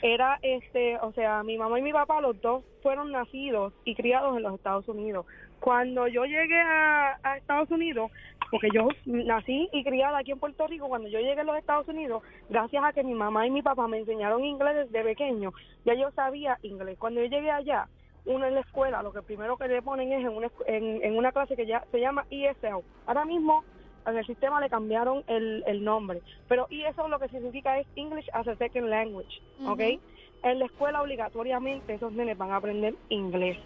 era este, o sea, mi mamá y mi papá, los dos fueron nacidos y criados en los Estados Unidos. Cuando yo llegué a, a Estados Unidos, porque yo nací y criada aquí en Puerto Rico, cuando yo llegué a los Estados Unidos, gracias a que mi mamá y mi papá me enseñaron inglés desde pequeño, ya yo sabía inglés. Cuando yo llegué allá, uno en la escuela, lo que primero que le ponen es en una, en, en una clase que ya se llama ESL. Ahora mismo en el sistema le cambiaron el, el nombre, pero ESL lo que significa es English as a Second Language, ¿ok? En la escuela obligatoriamente esos nenes van a aprender inglés.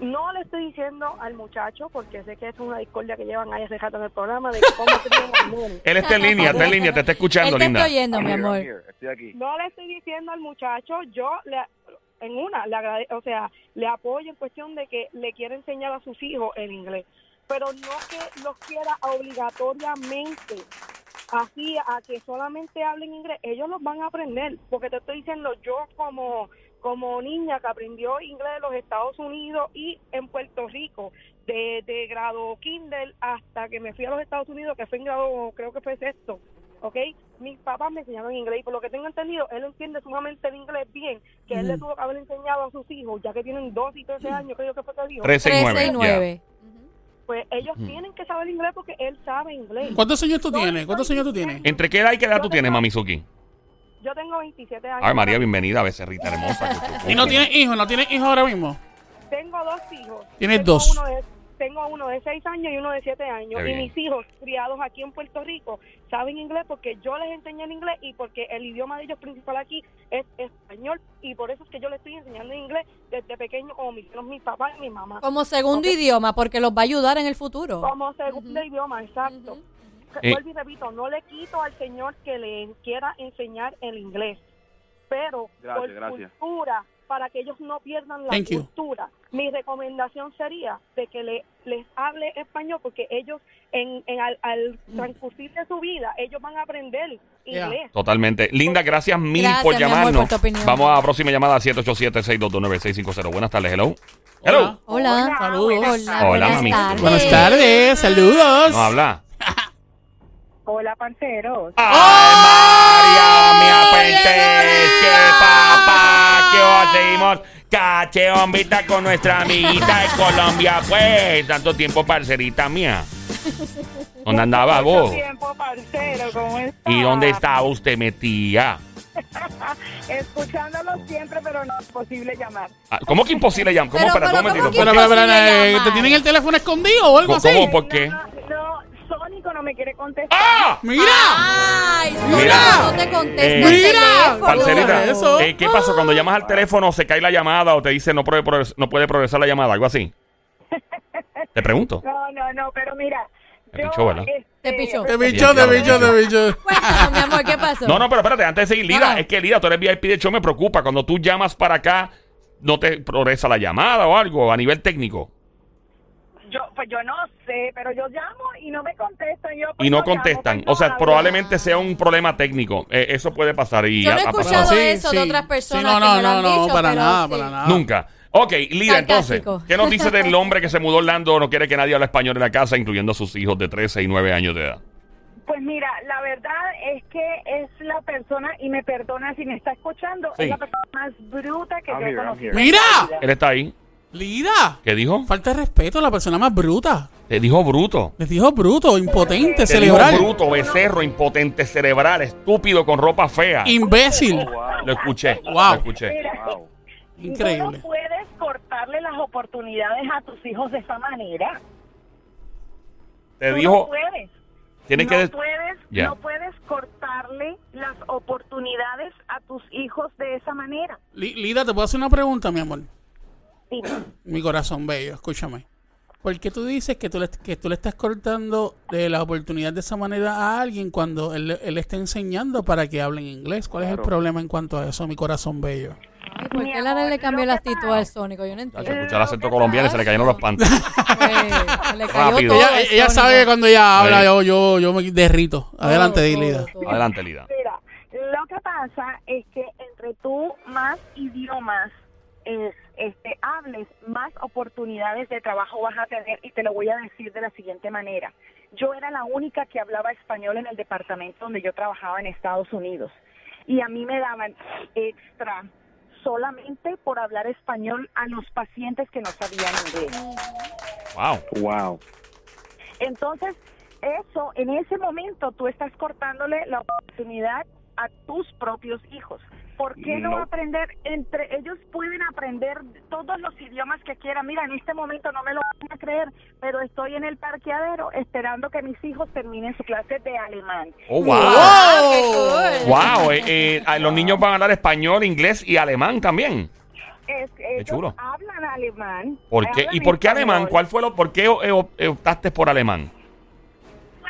No le estoy diciendo al muchacho, porque sé que es una discordia que llevan ahí rato en el programa, de cómo nenes. él está en línea, está en línea, te está escuchando, Él linda. está oyendo, mi amor. here. Estoy aquí. No le estoy diciendo al muchacho, yo le, en una, le agrade- o sea, le apoyo en cuestión de que le quiere enseñar a sus hijos el inglés, pero no que los quiera obligatoriamente así a que solamente hablen inglés, ellos los van a aprender, porque te estoy diciendo yo como como niña que aprendió inglés en los Estados Unidos y en Puerto Rico, de, de grado kinder hasta que me fui a los Estados Unidos, que fue en grado, creo que fue sexto, ¿ok? Mis papás me enseñaron inglés y por lo que tengo entendido, él entiende sumamente el inglés bien, que él le tuvo que haber enseñado a sus hijos, ya que tienen 12 y 13 años, creo que fue que dijo, 13 y 9. 13 y 9. Pues ellos tienen que saber inglés porque él sabe inglés. ¿Cuántos años tú tienes? ¿Cuántos años tú tienes? ¿Entre qué edad y qué edad tú tienes, Mamizuki? Yo tengo 27 años. Ay, María, bienvenida, becerrita hermosa. ¿Y no tienes hijos? ¿No tienes hijos ahora mismo? Tengo dos hijos. Tienes Tengo dos. Uno de, tengo uno de 6 años y uno de 7 años. Y mis hijos, criados aquí en Puerto Rico, saben inglés porque yo les enseñé el inglés y porque el idioma de ellos principal aquí es español. Y por eso es que yo les estoy enseñando inglés desde pequeño, como me hicieron mis papás y mi mamá. Como segundo idioma, porque los va a ayudar en el futuro. Como segundo idioma, exacto. Eh. Vuelvo y repito, no le quito al señor que le quiera enseñar el inglés, pero Gracias, por gracias. cultura, para que ellos no pierdan la Thank you. cultura, mi recomendación sería de que le, les hable español, porque ellos en, en al, al transcurrir de su vida, ellos van a aprender Yeah. inglés. Totalmente. Linda, gracias mil Gracias, por mi amor, llamarnos. por. Vamos a la próxima llamada al 787-622-9650. Buenas tardes, hello. Hello. Hola. Saludos. Hola, Hola, buenas mami. tardes. Buenas tardes, saludos. No habla. Hola, parceros. ¡Ay, María, mi apente! ¡Qué papá! ¿Qué hacemos? Cacheombita con nuestra amiguita de Colombia, pues. Tanto tiempo, parcerita mía. ¿Dónde andaba vos? tiempo, parcero, ¿cómo está? ¿Y dónde estaba usted metida? Escuchándolo siempre, pero no es posible llamar. Ah, ¿Cómo que imposible llamar? ¿Cómo? Pero, un momentito. ¿cómo que Pero, pero, pero? ¿te tienen el teléfono escondido o algo así? ¿Cómo? ¿Por qué? No, no, No me quiere contestar. ¡Ah! ¡Mira! Ay, Mira. no te contesta Eh, el Mira. teléfono. Parcerita, Eso. eh, ¿qué pasó? Cuando llamas al teléfono, ¿se cae la llamada o te dice no puede, progres- no puede progresar la llamada? Algo así. Te pregunto. No, no, no, pero mira. Te yo, pichó, ¿verdad? este, Te pichó. Te bicho, te bicho, te bicho. Cuéntanos, mi amor, ¿qué pasó? No, no, pero espérate, antes de seguir, Lida, Ah. es que Lida, tú eres VIP de show, me preocupa. Cuando tú llamas para acá, no te progresa la llamada o algo a nivel técnico. Yo, pues yo no sé, pero yo llamo y no me contestan. Yo, pues, Y no yo llamo, contestan. pues, O sea, no probablemente sea un problema técnico. Eh, eso puede pasar. Y Yo no ha- he escuchado Sí, eso de sí. otras Sí, personas no, que no, me lo no, han no, dicho, para nada, sí. para nada. Nunca. Ok, Lida, entonces. ¿qué nos dice del hombre que se mudó a Orlando, no quiere que nadie hable español en la casa, incluyendo a sus hijos de 13 y 9 años de edad? Pues mira, la verdad es que es la persona, y me perdona si me está escuchando, Sí. es la persona más bruta que I'm yo he conocido. ¡Mira! Él está ahí. Lida. ¿Qué dijo? Falta de respeto a la persona más bruta. Te dijo bruto. Les dijo bruto, impotente, Te cerebral, dijo bruto, becerro, impotente cerebral, estúpido con ropa fea. imbécil. Lo escuché. Wow. Lo escuché. Wow. Tú no Increíble. puedes cortarle las oportunidades a tus hijos de esa manera. Te Tú dijo, no puedes. tienes no que... puedes, Ya. no puedes cortarle las oportunidades a tus hijos de esa manera. Li- Lida, ¿te puedo hacer una pregunta, mi amor? Dime. Mi corazón bello, escúchame. ¿Por qué tú dices que tú le, que tú le estás cortando de la oportunidad de esa manera a alguien cuando él, él está enseñando para que hablen inglés? ¿Cuál es el problema en cuanto a eso, mi corazón bello? Ay, ¿Por qué la amor, le cambió la actitud al Sónico? Yo no Ya se entiendo. escuchó el acento colombiano y se le cayeron los pantalones. Pues, Rápido. Ella, ella sabe que cuando ella habla Sí. yo, yo, yo me derrito. Adelante, todo, Lida. todo. Adelante, Lida. Mira, lo que pasa es que entre tú más idiomas es, este, hables, más oportunidades de trabajo vas a tener y te lo voy a decir de la siguiente manera. Yo era la única que hablaba español en el departamento donde yo trabajaba en Estados Unidos y a mí me daban extra solamente por hablar español a los pacientes que no sabían inglés. Wow. Wow. Entonces, eso, en ese momento tú estás cortándole la oportunidad a tus propios hijos. ¿Por qué no, No. aprender? Entre ellos pueden aprender todos los idiomas que quieran. Mira, en este momento no me lo van a creer, pero estoy en el parqueadero esperando que mis hijos terminen su clase de alemán. Oh, wow. Qué cool. Wow. eh, eh, los niños van a hablar español, inglés y alemán también. Es, ellos chulo. hablan alemán. ¿Por qué? ¿Y por qué alemán? español. ¿Cuál fue lo, por qué eh, eh, optaste por alemán?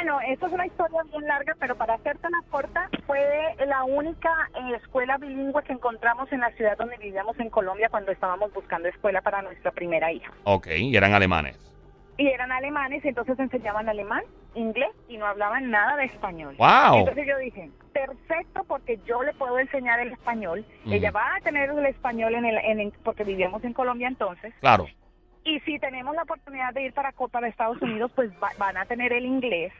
Bueno, esto es una historia bien larga, pero para hacértela corta, fue la única eh, escuela bilingüe que encontramos en la ciudad donde vivíamos en Colombia cuando estábamos buscando escuela para nuestra primera hija. Ok, y eran alemanes. Y eran alemanes, entonces enseñaban alemán, inglés y no hablaban nada de español. Wow. Entonces yo dije, perfecto, porque yo le puedo enseñar el español. Ujú. Ella va a tener el español en el, en el- porque vivíamos en Colombia entonces. Claro. Y si tenemos la oportunidad de ir para, para Estados Unidos, pues va- van a tener el inglés.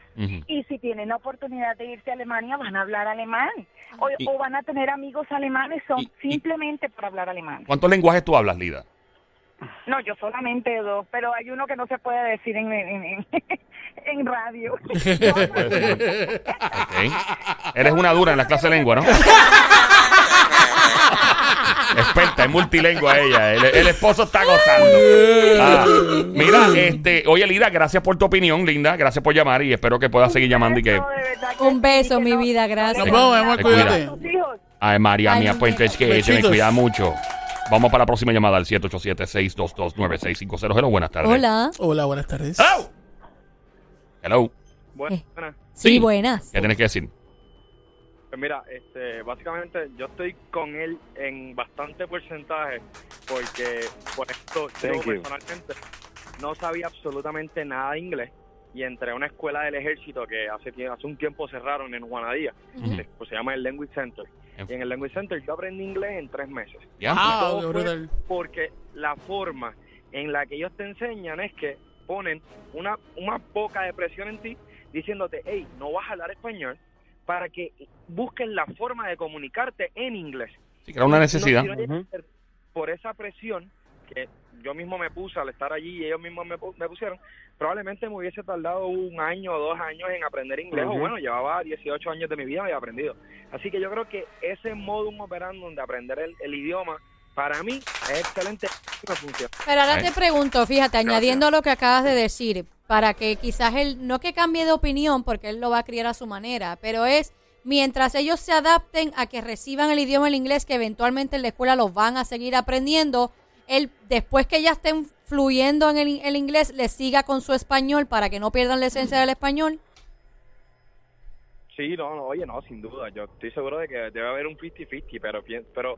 Y si tienen la oportunidad de irse a Alemania, van a hablar alemán. O, Y- o van a tener amigos alemanes son y- y- simplemente por hablar alemán. ¿Cuántos lenguajes tú hablas, Lida? No, yo solamente dos, pero hay uno que no se puede decir en, en, en- en radio. Ok. Eres una dura en la clase de lengua, ¿no? Experta, es multilingüe ella. El, el esposo está gozando. Ah, mira, este, oye, Lida, gracias por tu opinión, linda. Gracias por llamar y espero que puedas seguir llamando y que. Un beso, mi vida, gracias. Nos vemos, amor, cuídate. Ay, María Ay, mía, pues es que se me cuida mucho. Vamos para la próxima llamada al 787-622-9650. Hello, buenas tardes. Hola. Hola, buenas tardes. Hello. Hello. Eh. buenas. Sí, Sí. buenas. ¿Qué tienes que decir? Pues mira, este, básicamente yo estoy con él en bastante porcentaje porque por esto yo Thank you. personalmente no sabía absolutamente nada de inglés y entré a una escuela del ejército que hace, hace un tiempo cerraron en Juanadía, se- pues se llama el Language Center. Y en el Language Center yo aprendí inglés en tres meses. ¿Ya? Ah, porque la forma en la que ellos te enseñan es que ponen una, una poca de presión en ti diciéndote, hey, no vas a hablar español para que busques la forma de comunicarte en inglés. Sí, que era una No, necesidad. si no por esa presión que yo mismo me puse al estar allí y ellos mismos me, pu- me pusieron, probablemente me hubiese tardado un año o dos años en aprender inglés, o bueno, llevaba 18 años de mi vida y había aprendido. Así que yo creo que ese modum operandum de aprender el, el idioma, para mí es excelente y me funciona. Pero ahora te pregunto, fíjate, añadiendo a lo que acabas de decir, para que quizás él, no que cambie de opinión, porque él lo va a criar a su manera, pero es mientras ellos se adapten a que reciban el idioma el inglés, que eventualmente en la escuela los van a seguir aprendiendo, él, después que ya estén fluyendo en el, el inglés, le siga con su español para que no pierdan la esencia del español. Sí, no, no, oye, no, sin duda. Yo estoy seguro de que debe haber un 50-50, pero, pien- pero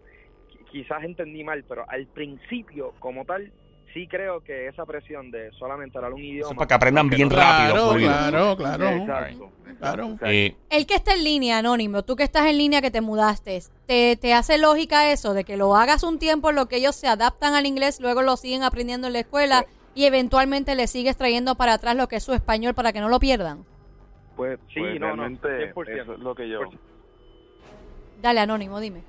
quizás entendí mal, pero al principio, como tal, sí creo que esa presión de solamente hablar un idioma. para que aprendan bien Claro, rápido, claro, claro. Exacto. Claro. Eh, El que está en línea, Anónimo, tú que estás en línea que te mudaste, ¿te, ¿te hace lógica eso de que lo hagas un tiempo en lo que ellos se adaptan al inglés, luego lo siguen aprendiendo en la escuela y eventualmente le sigues trayendo para atrás lo que es su español para que no lo pierdan? Pues sí, Pues no, no, realmente 100%. eso es lo que yo... 100%. Dale, Anónimo, dime.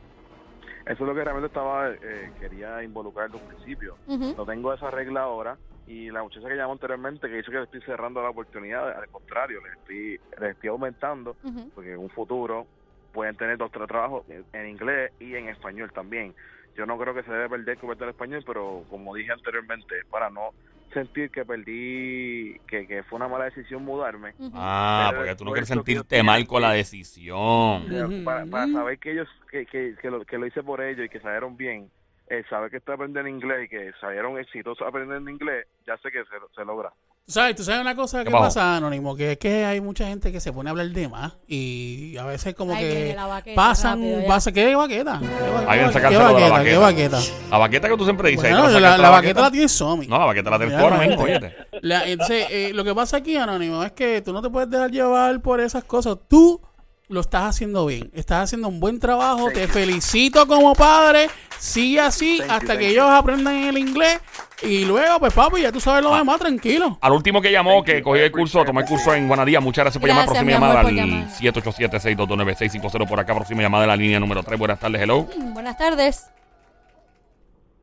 Eso es lo que realmente estaba eh, quería involucrar desde un principio. Ujú. No tengo esa regla ahora y la muchacha que llamó anteriormente que dice que le estoy cerrando la oportunidad, al contrario, le estoy, le estoy aumentando porque en un futuro pueden tener dos tres trabajos en- inglés y en español también. Yo no creo que se debe perder el español, pero como dije anteriormente, para no sentir que perdí, que, que fue una mala decisión mudarme. Ah, porque tú no quieres sentirte mal con la decisión. para, saber que ellos que, que, que lo, que lo hice por ellos y que salieron bien, eh, saber que estoy aprendiendo inglés y que salieron exitosos aprendiendo inglés, ya sé que se, se logra. Tú sabes, tú sabes una cosa que pasa, Anónimo, que es que hay mucha gente que se pone a hablar de más y a veces como que viene la baqueta, pasan, rápido, pasa, ¿qué baqueta? ¿Qué, ba- Ahí sacárselo de la baqueta? ¿Qué baqueta. baqueta? La baqueta que tú siempre dices. Bueno, la la, sacaste la baqueta la tiene Somi. No, la baqueta la fíjate. La- entonces, eh, lo que pasa aquí, Anónimo, es que tú no te puedes dejar llevar por esas cosas. Tú lo estás haciendo bien. Estás haciendo un buen trabajo. Te felicito como padre. Sigue así Thank hasta que you. ellos aprendan el inglés. Y luego, pues, papi, ya tú sabes Ah. lo demás, tranquilo. Al último que llamó, Thank que cogió el curso, tomó el curso en Guanadía. Muchas gracias por llamar. Gracias, Próxima mi amor, llamada por al llamar. 787-622-9650 por acá. Próxima llamada de la línea número 3. Buenas tardes, hello. Mm, Buenas tardes.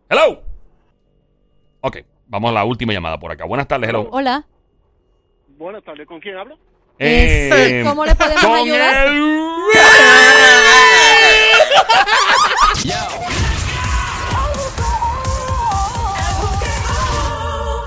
Hello. Ok, vamos a la última llamada por acá. Buenas tardes, hello. Hola. Buenas tardes, ¿con quién hablo? Eh, ¿Cómo le podemos ayudar? El...